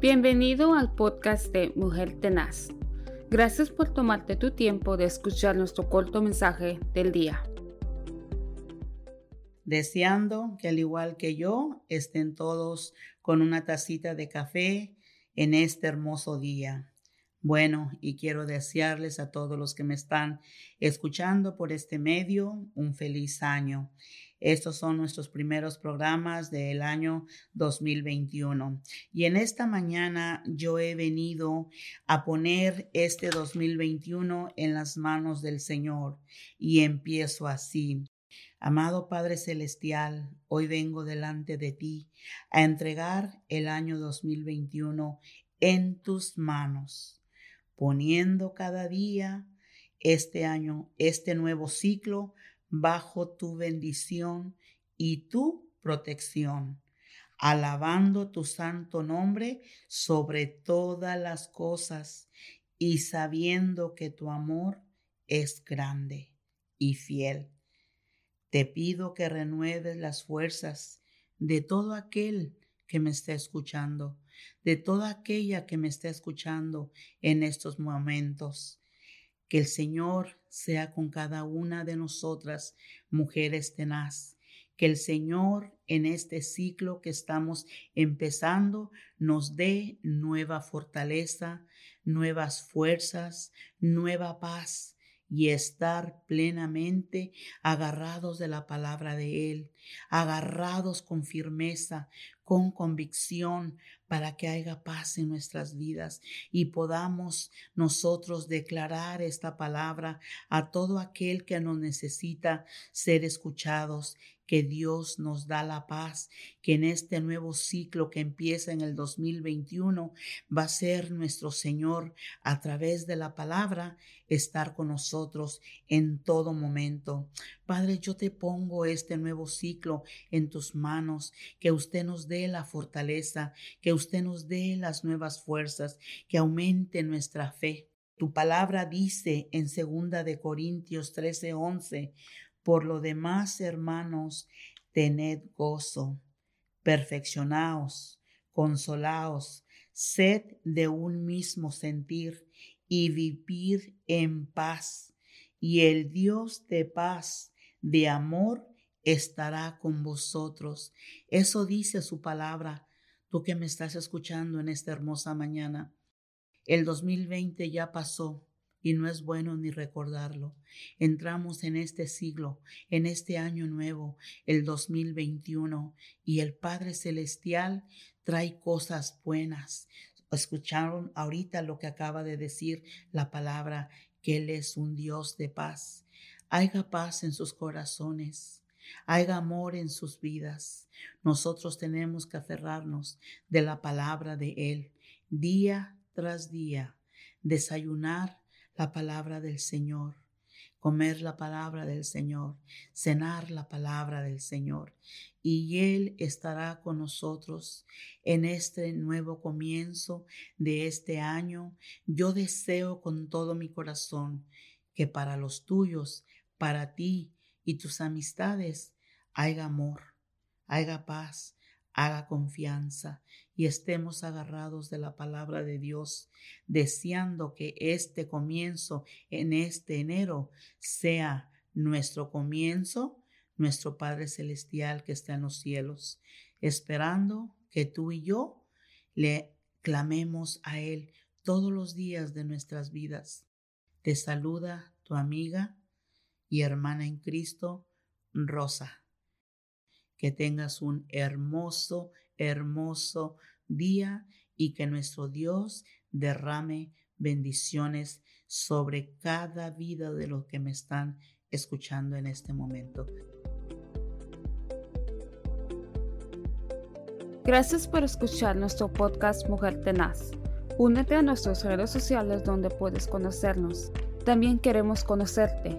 Bienvenido al podcast de Mujer Tenaz. Gracias por tomarte tu tiempo de escuchar nuestro corto mensaje del día. Deseando que al igual que yo estén todos con una tacita de café en este hermoso día. Bueno, y quiero desearles a todos los que me están escuchando por este medio un feliz año. Estos son nuestros primeros programas del año 2021. Y en esta mañana yo he venido a poner este 2021 en las manos del Señor y empiezo así. Amado Padre Celestial, hoy vengo delante de ti a entregar el año 2021 en tus manos poniendo cada día este año, este nuevo ciclo bajo tu bendición y tu protección, alabando tu santo nombre sobre todas las cosas y sabiendo que tu amor es grande y fiel. Te pido que renueves las fuerzas de todo aquel que me está escuchando, de toda aquella que me está escuchando en estos momentos. Que el Señor sea con cada una de nosotras, mujeres tenaz. Que el Señor en este ciclo que estamos empezando nos dé nueva fortaleza, nuevas fuerzas, nueva paz y estar plenamente agarrados de la palabra de Él, agarrados con firmeza, con convicción, para que haya paz en nuestras vidas y podamos nosotros declarar esta palabra a todo aquel que nos necesita ser escuchados que Dios nos da la paz, que en este nuevo ciclo que empieza en el 2021 va a ser nuestro Señor a través de la palabra estar con nosotros en todo momento. Padre, yo te pongo este nuevo ciclo en tus manos, que usted nos dé la fortaleza, que usted nos dé las nuevas fuerzas, que aumente nuestra fe. Tu palabra dice en segunda de Corintios 13:11, por lo demás, hermanos, tened gozo, perfeccionaos, consolaos, sed de un mismo sentir y vivir en paz. Y el Dios de paz, de amor, estará con vosotros. Eso dice su palabra. Tú que me estás escuchando en esta hermosa mañana. El 2020 ya pasó y no es bueno ni recordarlo. Entramos en este siglo, en este año nuevo, el 2021, y el Padre Celestial trae cosas buenas. Escucharon ahorita lo que acaba de decir la palabra, que Él es un Dios de paz. Haiga paz en sus corazones. Haiga amor en sus vidas. Nosotros tenemos que aferrarnos de la palabra de Él día tras día, desayunar la palabra del Señor, comer la palabra del Señor, cenar la palabra del Señor. Y Él estará con nosotros en este nuevo comienzo de este año. Yo deseo con todo mi corazón que para los tuyos, para ti y tus amistades, haya amor, haya paz, haga confianza y estemos agarrados de la palabra de Dios, deseando que este comienzo en este enero sea nuestro comienzo, nuestro Padre Celestial que está en los cielos, esperando que tú y yo le clamemos a Él todos los días de nuestras vidas. Te saluda tu amiga y hermana en Cristo, Rosa que tengas un hermoso, hermoso día y que nuestro Dios derrame bendiciones sobre cada vida de los que me están escuchando en este momento. Gracias por escuchar nuestro podcast Mujer Tenaz. Únete a nuestras redes sociales donde puedes conocernos. También queremos conocerte.